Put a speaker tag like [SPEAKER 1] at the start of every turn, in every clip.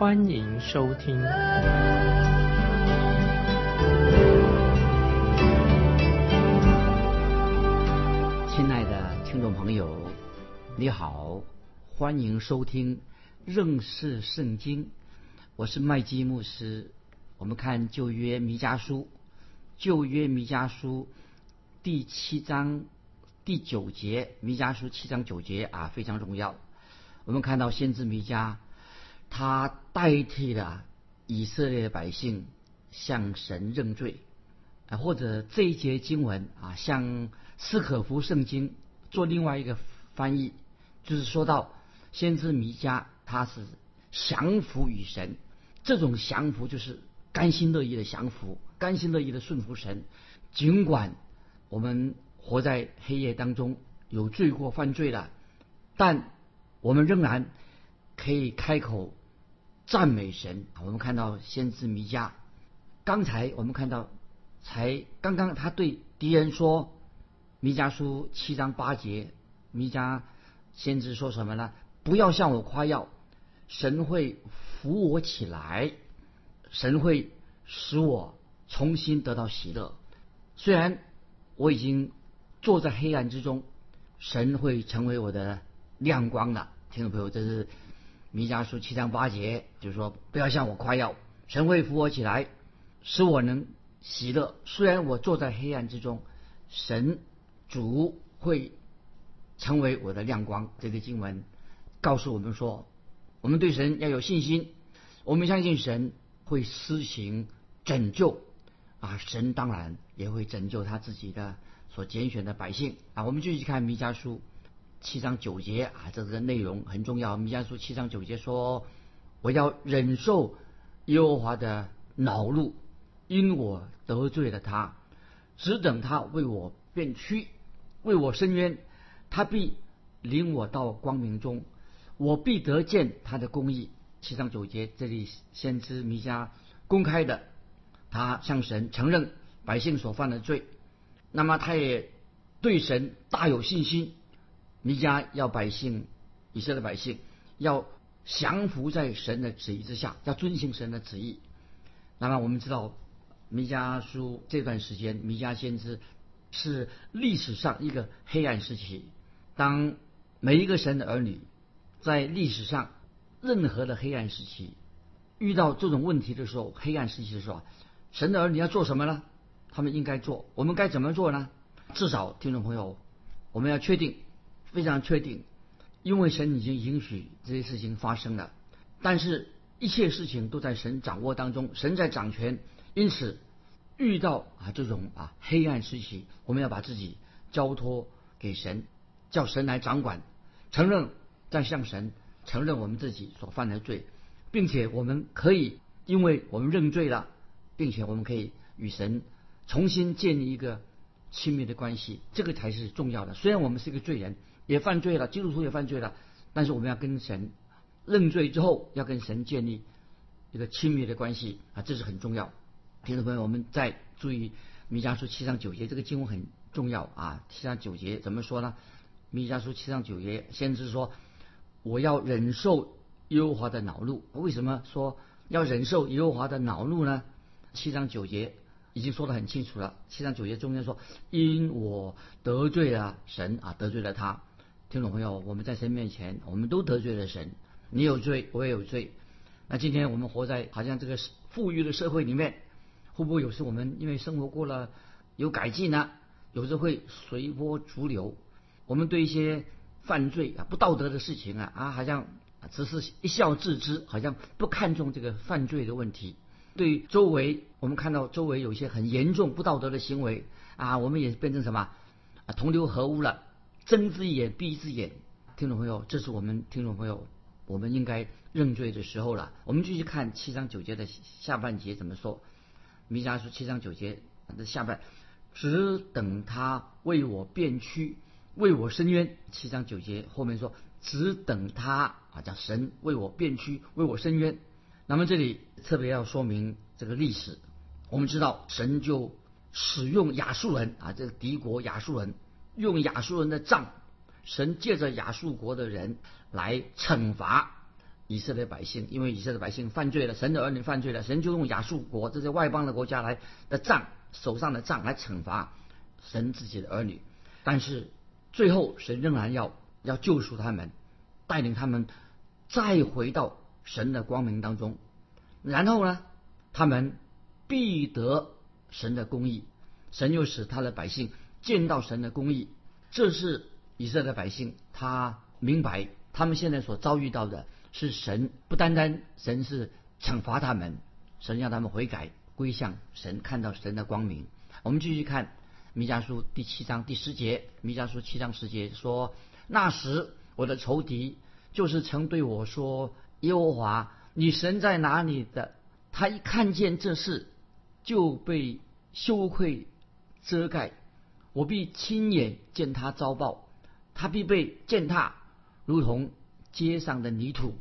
[SPEAKER 1] 欢迎收听。
[SPEAKER 2] 亲爱的听众朋友，你好，欢迎收听认识圣经。我是麦基牧师。我们看旧约弥迦书，旧约弥迦书。第七章第九节，弥迦书七章九节啊，非常重要。我们看到先知弥迦，他代替了以色列百姓向神认罪啊，或者这一节经文啊，向斯可夫圣经做另外一个翻译，就是说到先知弥迦他是降服于神，这种降服就是甘心乐意的降服，甘心乐意的顺服神，尽管。我们活在黑夜当中，有罪过犯罪了，但我们仍然可以开口赞美神。我们看到先知弥迦，刚才我们看到，才刚刚他对敌人说，弥迦书七章八节，弥迦先知说什么呢？不要向我夸耀，神会扶我起来，神会使我重新得到喜乐。虽然。我已经坐在黑暗之中，神会成为我的亮光了。听众朋友，这是弥迦书七章八节，就是说不要向我夸耀，神会扶我起来，使我能喜乐。虽然我坐在黑暗之中，神主会成为我的亮光。这个经文告诉我们说，我们对神要有信心，我们相信神会施行拯救。啊，神当然也会拯救他自己的所拣选的百姓啊！我们继续看弥迦书七章九节啊，这个内容很重要。弥迦书七章九节说：“我要忍受耶和华的恼怒，因我得罪了他，只等他为我变屈，为我伸冤，他必领我到光明中，我必得见他的公义。”七章九节，这里先知弥迦公开的。他向神承认百姓所犯的罪，那么他也对神大有信心。弥迦要百姓，以色列百姓要降服在神的旨意之下，要遵行神的旨意。那么我们知道，弥迦书这段时间，弥迦先知是历史上一个黑暗时期。当每一个神的儿女在历史上任何的黑暗时期遇到这种问题的时候，黑暗时期的时候。神的儿女要做什么呢？他们应该做，我们该怎么做呢？至少，听众朋友，我们要确定，非常确定，因为神已经允许这些事情发生了。但是，一切事情都在神掌握当中，神在掌权。因此，遇到啊这种啊黑暗时期，我们要把自己交托给神，叫神来掌管，承认再向神承认我们自己所犯的罪，并且我们可以，因为我们认罪了。并且我们可以与神重新建立一个亲密的关系，这个才是重要的。虽然我们是一个罪人，也犯罪了，基督徒也犯罪了，但是我们要跟神认罪之后，要跟神建立一个亲密的关系啊，这是很重要。听众朋友，我们再注意弥迦书七章九节，这个经文很重要啊。七章九节怎么说呢？弥迦书七章九节，先知说：“我要忍受耶和华的恼怒。”为什么说要忍受耶和华的恼怒呢？七章九节已经说得很清楚了。七章九节中间说：“因我得罪了神啊，得罪了他。”听众朋友，我们在神面前，我们都得罪了神。你有罪，我也有罪。那今天我们活在好像这个富裕的社会里面，会不会有时我们因为生活过了有改进呢？有时会随波逐流。我们对一些犯罪啊、不道德的事情啊啊，好像只是一笑置之，好像不看重这个犯罪的问题。对周围，我们看到周围有一些很严重不道德的行为啊，我们也变成什么啊同流合污了，睁只眼闭一只眼。听众朋友，这是我们听众朋友，我们应该认罪的时候了。我们继续看七章九节的下半节怎么说？弥迦书七章九节的下半，只等他为我辩屈，为我伸冤。七章九节后面说，只等他啊，叫神为我辩屈，为我伸冤。那么这里特别要说明这个历史。我们知道神就使用亚述人啊，这个敌国亚述人用亚述人的杖，神借着亚述国的人来惩罚以色列百姓，因为以色列百姓犯罪了，神的儿女犯罪了，神就用亚述国这些外邦的国家来的杖手上的杖来惩罚神自己的儿女。但是最后神仍然要要救赎他们，带领他们再回到。神的光明当中，然后呢，他们必得神的公义，神又使他的百姓见到神的公义。这是以色列百姓，他明白他们现在所遭遇到的是神不单单神是惩罚他们，神让他们悔改归向神，看到神的光明。我们继续看弥迦书第七章第十节，弥迦书七章十节说：“那时我的仇敌就是曾对我说。”耶和华，你神在哪里的？他一看见这事，就被羞愧遮盖。我必亲眼见他遭报，他必被践踏，如同街上的泥土。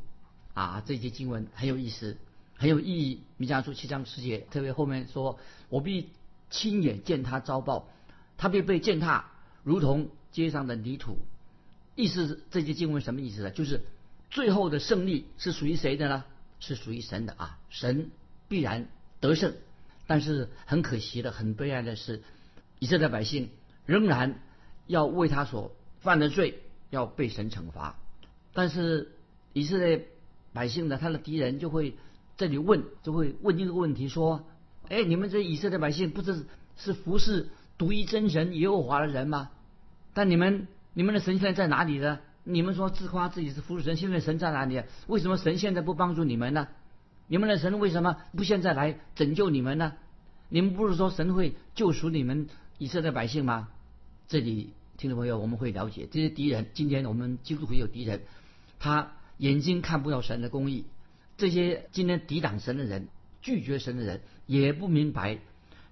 [SPEAKER 2] 啊，这节经文很有意思，很有意义。弥迦书七章十节，特别后面说：“我必亲眼见他遭报，他必被践踏，如同街上的泥土。”意思这节经文什么意思呢？就是。最后的胜利是属于谁的呢？是属于神的啊！神必然得胜，但是很可惜的、很悲哀的是，以色列百姓仍然要为他所犯的罪要被神惩罚。但是以色列百姓呢他的敌人就会这里问，就会问这个问题说：“哎，你们这以色列百姓不是是服侍独一真神耶和华的人吗？但你们你们的神现在在哪里呢？”你们说自夸自己是服侍神，现在神在哪里？为什么神现在不帮助你们呢？你们的神为什么不现在来拯救你们呢？你们不是说神会救赎你们以色列百姓吗？这里听众朋友，我们会了解这些敌人。今天我们基督徒有敌人，他眼睛看不到神的公义。这些今天抵挡神的人、拒绝神的人，也不明白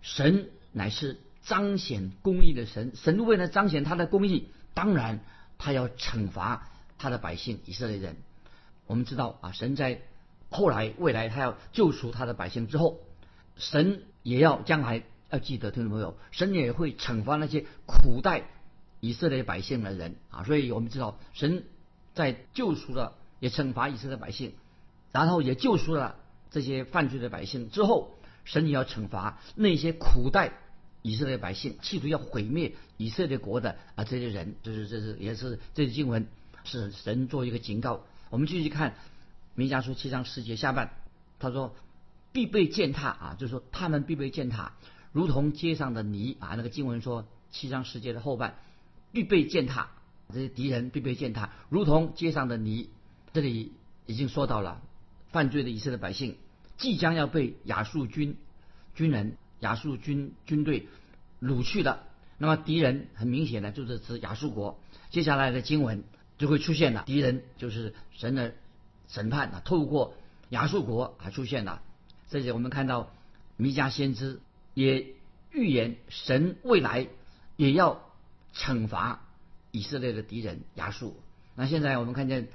[SPEAKER 2] 神乃是彰显公义的神。神为了彰显他的公义，当然。他要惩罚他的百姓以色列人。我们知道啊，神在后来未来他要救赎他的百姓之后，神也要将来要记得听众朋友，神也会惩罚那些苦待以色列百姓的人啊。所以我们知道，神在救赎了也惩罚以色列百姓，然后也救赎了这些犯罪的百姓之后，神也要惩罚那些苦待。以色列百姓企图要毁灭以色列国的啊这些人，就是这是也是这些经文是神做一个警告。我们继续看弥迦书七章十节下半，他说必被践踏啊，就是说他们必被践踏，如同街上的泥啊。那个经文说七章十节的后半必被践踏，这些敌人必被践踏，如同街上的泥。这里已经说到了犯罪的以色列百姓即将要被亚述军军人。亚述军军队掳去了，那么敌人很明显的就是指亚述国。接下来的经文就会出现了，敌人就是神的审判啊，透过亚述国还出现了。这里我们看到弥迦先知也预言神未来也要惩罚以色列的敌人亚述。那现在我们看见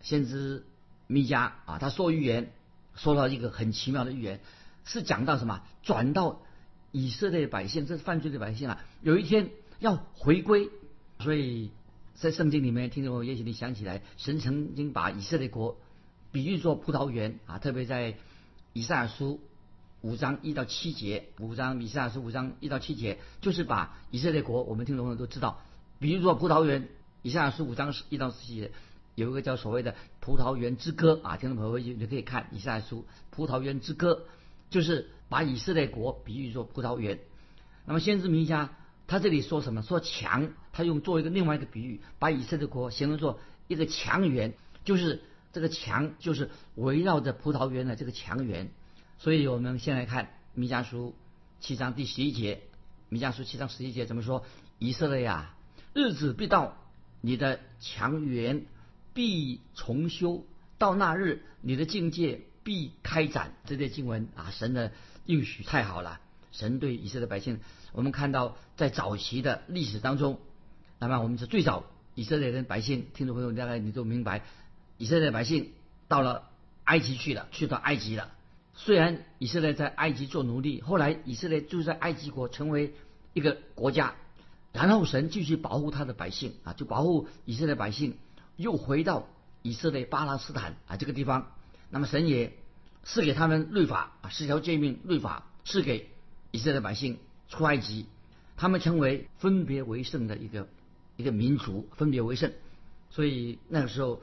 [SPEAKER 2] 先知弥迦啊，他说预言说到一个很奇妙的预言。是讲到什么？转到以色列百姓，这是犯罪的百姓啊！有一天要回归，所以在圣经里面，听众也许你想起来，神曾经把以色列国比喻作葡萄园啊，特别在以赛亚书五章一到七节，五章以赛亚书五章一到七节，就是把以色列国，我们听众朋友都知道，比如说葡萄园。以赛亚书五章一到七节有一个叫所谓的葡萄园之歌啊，听众朋友你可以看以赛亚书葡萄园之歌。就是把以色列国比喻作葡萄园，那么先知弥迦他这里说什么？说墙，他用做一个另外一个比喻，把以色列国形容作一个墙园，就是这个墙就是围绕着葡萄园的这个墙园。所以我们先来看弥迦书七章第十一节，弥迦书七章十一节怎么说？以色列呀，日子必到，你的墙垣必重修，到那日，你的境界必开展。这些经文啊，神的应许太好了。神对以色列百姓，我们看到在早期的历史当中，那么我们是最早以色列人百姓，听众朋友大概你都明白，以色列百姓到了埃及去了，去到埃及了。虽然以色列在埃及做奴隶，后来以色列就在埃及国成为一个国家，然后神继续保护他的百姓啊，就保护以色列百姓又回到以色列巴勒斯坦啊这个地方。那么神也赐给他们律法啊，十条诫命律法赐给以色列百姓出埃及，他们成为分别为圣的一个一个民族，分别为圣。所以那个时候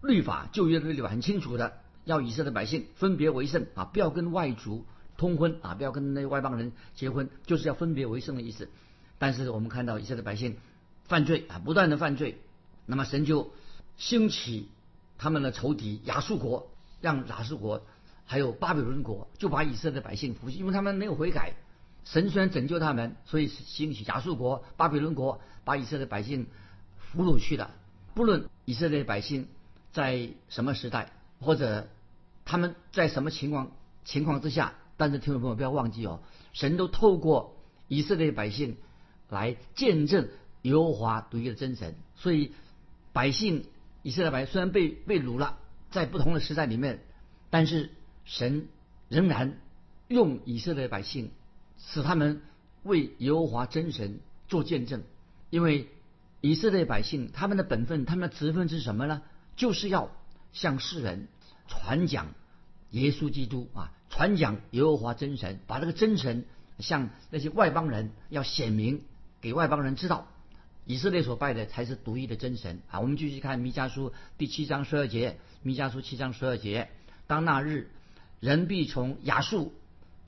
[SPEAKER 2] 律法旧约的律法很清楚的。要以色列百姓分别为圣啊，不要跟外族通婚啊，不要跟那外邦人结婚，就是要分别为圣的意思。但是我们看到以色列百姓犯罪啊，不断的犯罪，那么神就兴起他们的仇敌亚述国，让亚述国还有巴比伦国就把以色列百姓俘因为他们没有悔改。神虽然拯救他们，所以兴起亚述国、巴比伦国把以色列百姓俘虏去了。不论以色列百姓在什么时代或者。他们在什么情况情况之下？但是听众朋友不要忘记哦，神都透过以色列百姓来见证耶和华独一的真神。所以百姓以色列百姓虽然被被掳了，在不同的时代里面，但是神仍然用以色列百姓使他们为耶和华真神做见证。因为以色列百姓他们的本分、他们的职分是什么呢？就是要向世人。传讲耶稣基督啊，传讲耶和华真神，把这个真神向那些外邦人要显明给外邦人知道，以色列所拜的才是独一的真神啊。我们继续看弥迦书第七章十二节，弥迦书七章十二节，当那日，人必从亚述，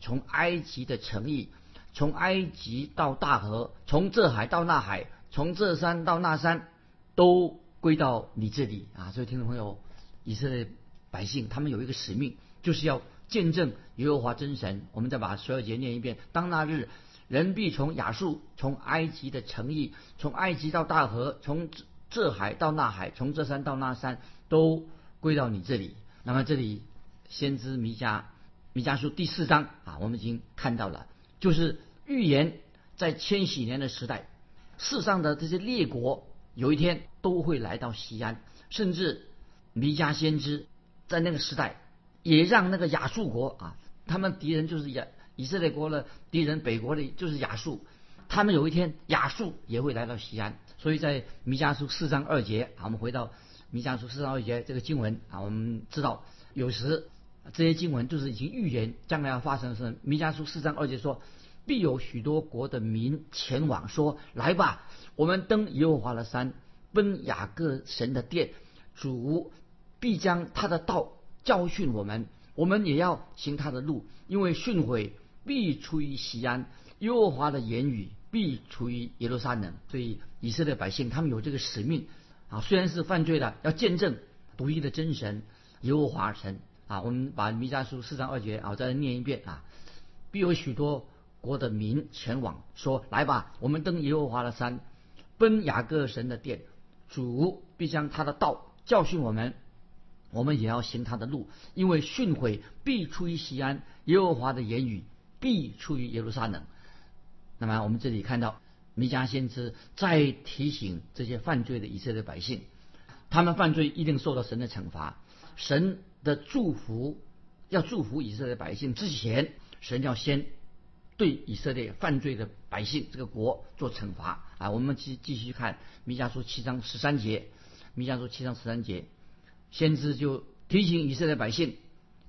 [SPEAKER 2] 从埃及的城邑，从埃及到大河，从这海到那海，从这山到那山，都归到你这里啊。所以听众朋友，以色列。百姓他们有一个使命，就是要见证耶和华真神。我们再把所有节念一遍：当那日，人必从亚述，从埃及的城邑，从埃及到大河，从这海到那海，从这山到那山，都归到你这里。那么这里先知弥迦弥迦书第四章啊，我们已经看到了，就是预言在千禧年的时代，世上的这些列国有一天都会来到西安，甚至弥迦先知。在那个时代，也让那个亚述国啊，他们敌人就是亚以色列国的敌人，北国的就是亚述。他们有一天亚述也会来到西安，所以在弥迦书四章二节啊，我们回到弥迦书四章二节这个经文啊，我们知道有时这些经文就是已经预言将来要发生的事。弥迦书四章二节说，必有许多国的民前往，说来吧，我们登耶和华的山，奔雅各神的殿，主。必将他的道教训我们，我们也要行他的路，因为训诲必出于西安，耶和华的言语必出于耶路撒冷。所以以色列百姓他们有这个使命啊，虽然是犯罪的，要见证独一的真神耶和华神啊。我们把弥迦书四章二节啊再念一遍啊，必有许多国的民前往，说来吧，我们登耶和华的山，奔雅各神的殿，主必将他的道教训我们。我们也要行他的路，因为训诲必出于西安，耶和华的言语必出于耶路撒冷。那么我们这里看到弥迦先知在提醒这些犯罪的以色列百姓，他们犯罪一定受到神的惩罚。神的祝福要祝福以色列百姓之前，神要先对以色列犯罪的百姓这个国做惩罚啊。我们继继续看弥迦书七章十三节，弥迦书七章十三节。先知就提醒以色列百姓，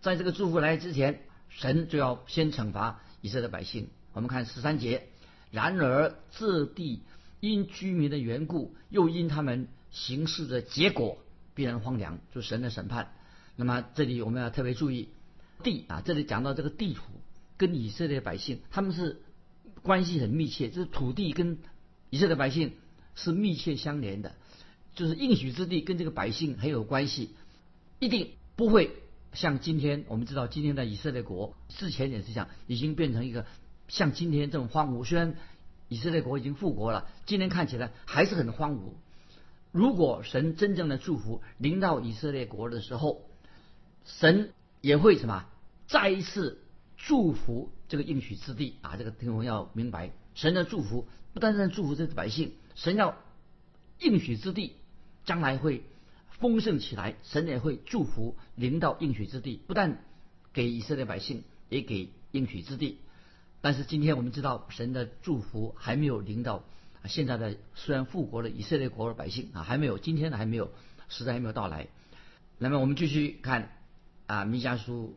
[SPEAKER 2] 在这个祝福来之前，神就要先惩罚以色列百姓。我们看十三节，然而这地因居民的缘故，又因他们行事的结果，必然荒凉，就神的审判。那么这里我们要特别注意地啊，这里讲到这个地土跟以色列百姓他们是关系很密切，就是土地跟以色列百姓是密切相连的。就是应许之地跟这个百姓很有关系，一定不会像今天我们知道今天的以色列国之前也是讲已经变成一个像今天这种荒芜。虽然以色列国已经复国了，今天看起来还是很荒芜。如果神真正的祝福临到以色列国的时候，神也会什么再一次祝福这个应许之地啊！这个听众要明白，神的祝福不单单祝福这个百姓，神要应许之地将来会丰盛起来，神也会祝福临到应许之地，不但给以色列百姓，也给应许之地。但是今天我们知道，神的祝福还没有临到现在的虽然复国了以色列国的百姓啊，还没有今天的还没有时代还没有到来。那么我们继续看啊，弥迦书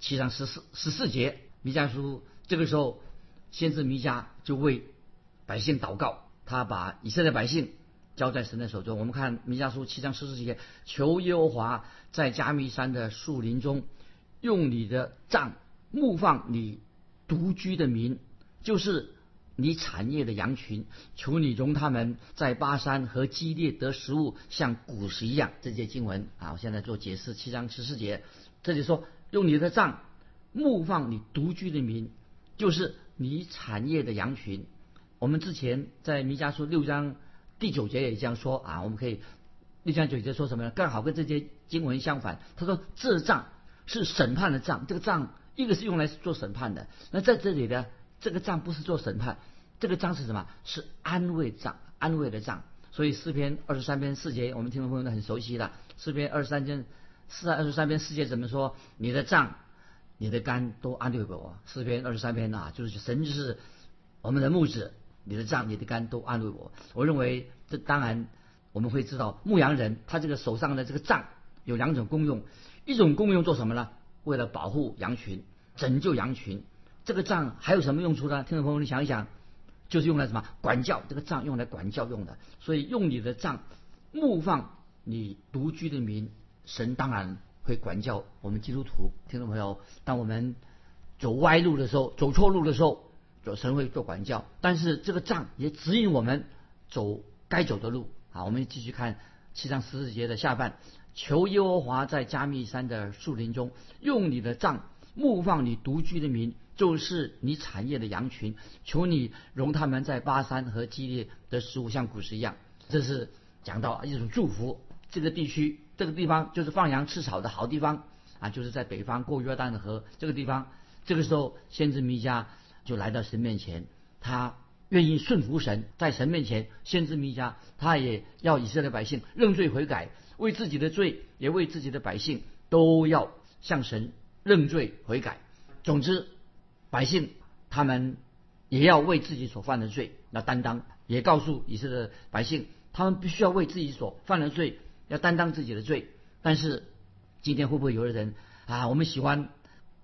[SPEAKER 2] 七章十四十四节，弥迦书这个时候先知弥迦就为百姓祷告，他把以色列百姓交在神的手中。我们看弥迦书七章十四节，求耶和华在加密山的树林中用你的杖牧放你。独居的民，就是你产业的羊群，求你容他们在巴山和基列得食物，像古时一样。这些经文啊，我现在做解释。七章十四节，这里说用你的杖牧放你独居的民，就是你产业的羊群。我们之前在弥迦书六章第九节也这样说啊，我们可以六章九节说什么呢？刚好跟这些经文相反。他说这杖是审判的杖，这个杖。一个是用来做审判的，那在这里呢，这个杖不是做审判，这个杖是什么？是安慰杖，安慰的杖。所以诗篇二十三篇四节，我们听众朋友都很熟悉了。诗篇二十三篇四二十三篇四节怎么说？你的账，你的肝都安慰我。诗篇二十三篇啊，就是神就是我们的牧者，你的杖，你的肝都安慰我。我认为这当然我们会知道，牧羊人他这个手上的这个杖有两种功用，一种功用做什么呢？为了保护羊群、拯救羊群，这个杖还有什么用处呢？听众朋友，你想一想，就是用来什么？管教。这个杖用来管教用的。所以用你的杖牧放你独居的民，神当然会管教我们基督徒。听众朋友，当我们走歪路的时候、走错路的时候，神会做管教。但是这个杖也指引我们走该走的路。好，我们继续看七章十四节的下半。求耶和华在加密山的树林中，用你的杖牧放你独居的民，就是你产业的羊群。求你容他们在巴山和基列的食物像古时一样。这是讲到一种祝福。这个地区，这个地方就是放羊吃草的好地方啊，就是在北方过约旦河这个地方。这个时候，先知弥迦就来到神面前，他愿意顺服神，在神面前，先知弥迦他也要以色列百姓认罪悔改。为自己的罪，也为自己的百姓，都要向神认罪悔改。总之，百姓他们也要为自己所犯的罪要担当，也告诉以色列百姓，他们必须要为自己所犯的罪要担当自己的罪。但是，今天会不会有的人啊？我们喜欢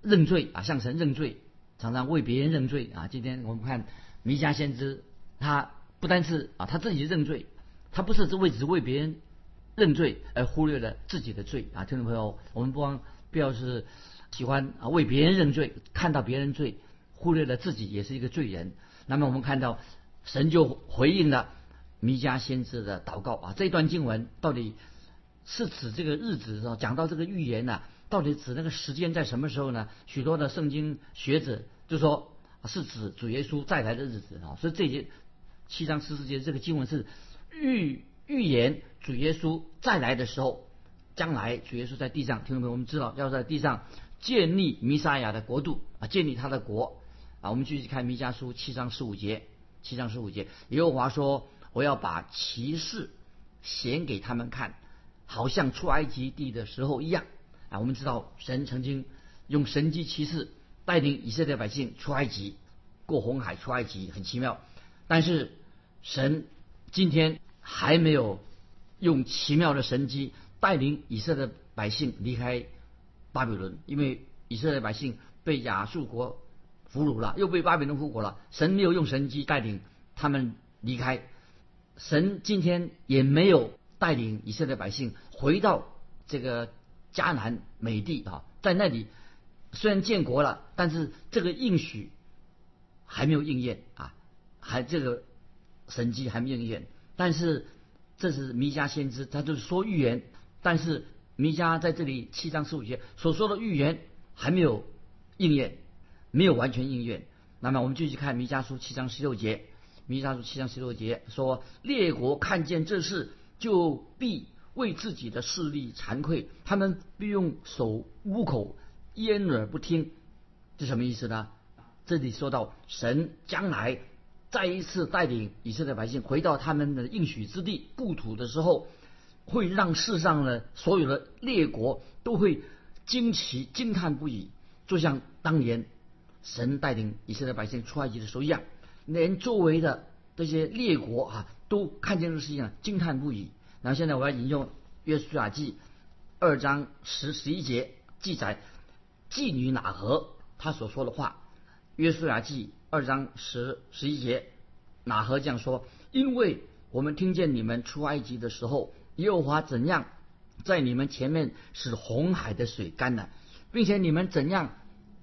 [SPEAKER 2] 认罪啊，向神认罪，常常为别人认罪啊。今天我们看弥迦先知，他不单是啊他自己认罪，他不是只为只为别人。认罪而忽略了自己的罪啊！听众朋友，我们不光不要是喜欢啊为别人认罪，看到别人罪，忽略了自己也是一个罪人。那么我们看到神就回应了弥迦先知的祷告啊！这段经文到底是指这个日子啊？讲到这个预言呢，到底指那个时间在什么时候呢？许多的圣经学者就说是指主耶稣再来的日子啊！所以这些七章十四节这个经文是预。预言主耶稣再来的时候，将来主耶稣在地上，听众朋友，我们知道要在地上建立弥撒亚的国度啊，建立他的国啊。我们继续看弥迦书七章十五节，七章十五节，耶和华说：“我要把骑士显给他们看，好像出埃及地的时候一样啊。”我们知道神曾经用神机骑士带领以色列百姓出埃及，过红海出埃及，很奇妙。但是神今天。还没有用奇妙的神机带领以色列百姓离开巴比伦，因为以色列百姓被亚述国俘虏了，又被巴比伦俘虏了。神没有用神机带领他们离开，神今天也没有带领以色列百姓回到这个迦南美地啊，在那里虽然建国了，但是这个应许还没有应验啊，还这个神迹还没应验。但是这是弥迦先知，他就是说预言。但是弥迦在这里七章十五节所说的预言还没有应验，没有完全应验。那么我们继续看弥迦书七章十六节，弥迦书七章十六节说：列国看见这事，就必为自己的势力惭愧，他们必用手捂口，掩耳不听。这什么意思呢？这里说到神将来再一次带领以色列百姓回到他们的应许之地故土的时候，会让世上的所有的列国都会惊奇惊叹不已，就像当年神带领以色列百姓出埃及的时候一样，连周围的这些列国啊都看见这个事情惊叹不已。然后现在我要引用约书亚记二章十十一节记载妓女哪何他所说的话。约书亚记二章十十一节哪何这样说？因为我们听见你们出埃及的时候，耶和华怎样在你们前面使红海的水干了，并且你们怎样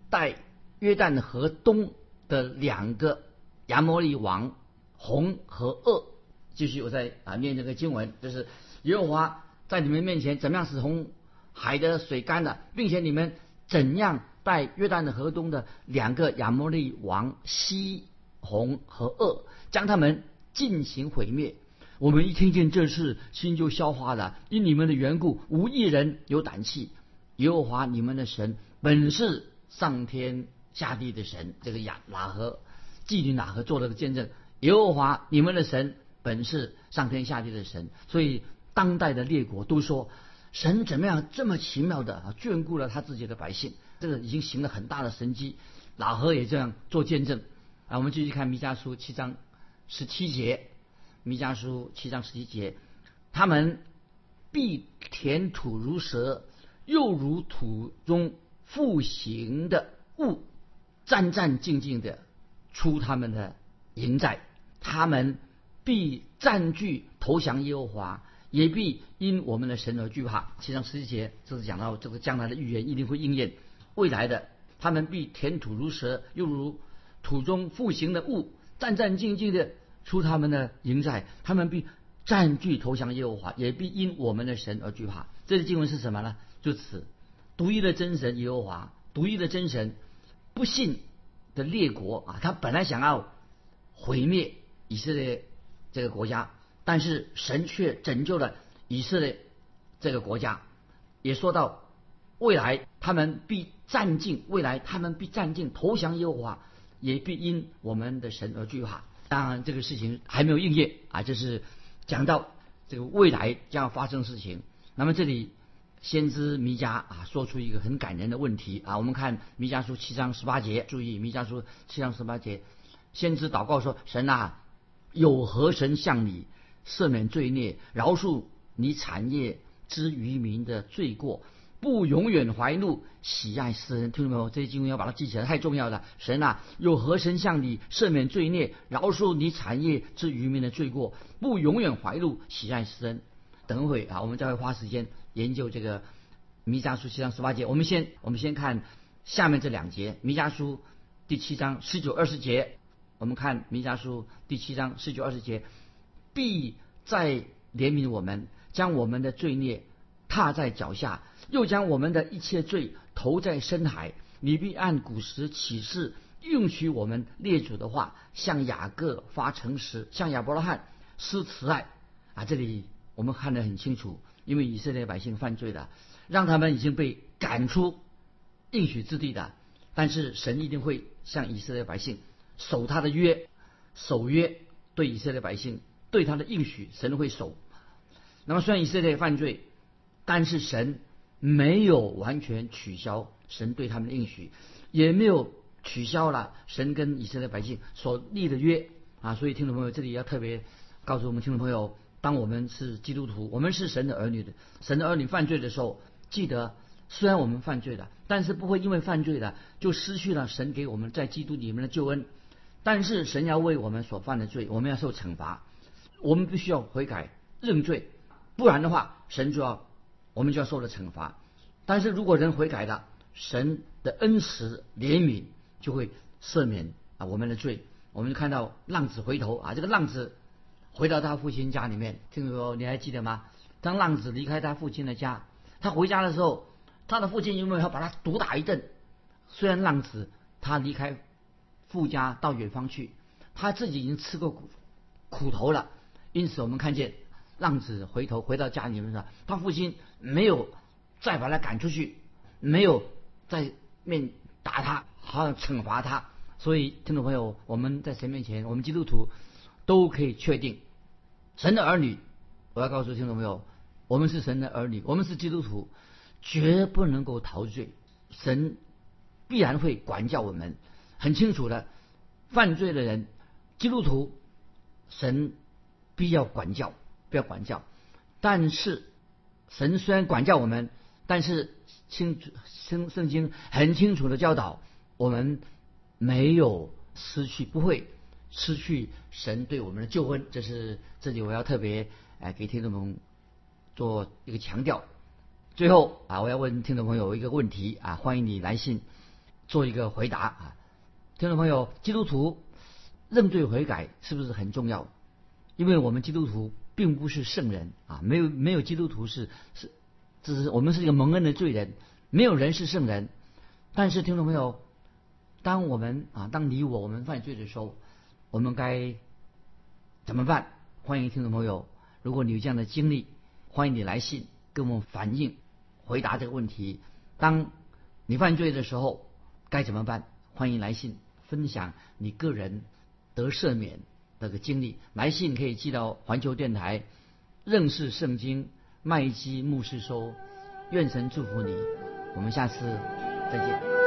[SPEAKER 2] 带约旦河东的两个亚摩利王红和恶。继续我在啊念这个经文，就是耶和华在你们面前怎么样使红海的水干了，并且你们怎样带约旦的河东的两个亚摩利王西红和恶，将他们进行毁灭。我们一听见这事，心就消化了。因你们的缘故，无一人有胆气。耶和华你们的神本是上天下地的神。这个亚哪和妓女哪和做了个见证。耶和华你们的神。本是上天下地的神，所以当代的列国都说神怎么样这么奇妙的啊眷顾了他自己的百姓，这个已经行了很大的神迹。老何也这样做见证啊。我们继续看弥迦书七章十七节，弥迦书七章十七节，他们必填土如蛇，又如土中复行的物，战战兢兢的出他们的营寨，他们。必占据投降耶和华，也必因我们的神而惧怕。七章十一节，这是讲到这个将来的预言一定会应验。未来的，他们必填土如蛇，又如土中复行的物，战战兢兢的出他们的营寨。他们必占据投降耶和华，也必因我们的神而惧怕。这个经文是什么呢？就此独一的真神耶和华，独一的真神，不信的列国啊，他本来想要毁灭以色列。这个国家，但是神却拯救了以色列这个国家，也说到未来他们必战尽，未来他们必战尽，投降耶和华，也必因我们的神而惧怕。当然，这个事情还没有应验啊，这是讲到这个未来将要发生的事情。那么这里先知弥迦啊，说出一个很感人的问题啊，我们看弥迦书七章十八节，注意弥迦书七章十八节，先知祷告说：神啊。有何神向你赦免罪孽，饶恕你产业之渔民的罪过，不永远怀怒，喜爱世人？听懂没有？这些经文要把它记起来，太重要了。神啊，有何神向你赦免罪孽，饶恕你产业之渔民的罪过，不永远怀怒，喜爱世人？等会啊，我们再会花时间研究这个弥迦书七章十八节。我们先，我们先看下面这两节，弥迦书第七章十九二十节。我们看弥迦书第七章十九二十节，必再怜悯我们，将我们的罪孽踏在脚下，又将我们的一切罪投在深海。你必按古时启示应许我们列祖的话，向雅各发诚实，向亚伯拉罕施慈爱。啊，这里我们看得很清楚，因为以色列百姓犯罪了，让他们已经被赶出应许之地的，但是神一定会向以色列百姓。守他的约，守约对以色列百姓对他的应许，神会守。那么虽然以色列犯罪，但是神没有完全取消神对他们的应许，也没有取消了神跟以色列百姓所立的约啊。所以听众朋友，这里要特别告诉我们听众朋友，当我们是基督徒，我们是神的儿女的，神的儿女犯罪的时候，记得虽然我们犯罪了，但是不会因为犯罪了就失去了神给我们在基督里面的救恩。但是神要为我们所犯的罪，我们要受惩罚，我们必须要悔改认罪，不然的话，神就要我们就要受了惩罚。但是如果人悔改了，神的恩慈怜悯就会赦免啊我们的罪。我们就看到浪子回头啊，这个浪子回到他父亲家里面，听说你还记得吗？当浪子离开他父亲的家，他回家的时候，他的父亲有没有要把他毒打一顿？虽然浪子他离开。富家到远方去，他自己已经吃过苦苦头了，因此我们看见浪子回头回到家里面上，他父亲没有再把他赶出去，没有在面打他，好像惩罚他。所以，听众朋友，我们在神面前，我们基督徒都可以确定，神的儿女。我要告诉听众朋友，我们是神的儿女，我们是基督徒，绝不能够陶醉。神必然会管教我们，很清楚的。犯罪的人，基督徒，神必要管教，不要管教。但是，神虽然管教我们，但是清楚圣圣经很清楚的教导我们。没有失去，不会失去神对我们的救恩。这是这里我要特别哎给听众朋友做一个强调。最后啊，我要问听众朋友一个问题啊，欢迎你来信做一个回答啊。听众朋友，基督徒认罪悔改是不是很重要？因为我们基督徒并不是圣人啊，没有没有基督徒是是，只是我们是一个蒙恩的罪人，没有人是圣人。但是听众朋友。当我们啊，当你我我们犯罪的时候，我们该怎么办？欢迎听众朋友，如果你有这样的经历，欢迎你来信跟我们反映，回答这个问题。当你犯罪的时候该怎么办？欢迎来信分享你个人得赦免的个经历。来信可以寄到环球电台认识圣经麦基牧师说。愿神祝福你，我们下次再见。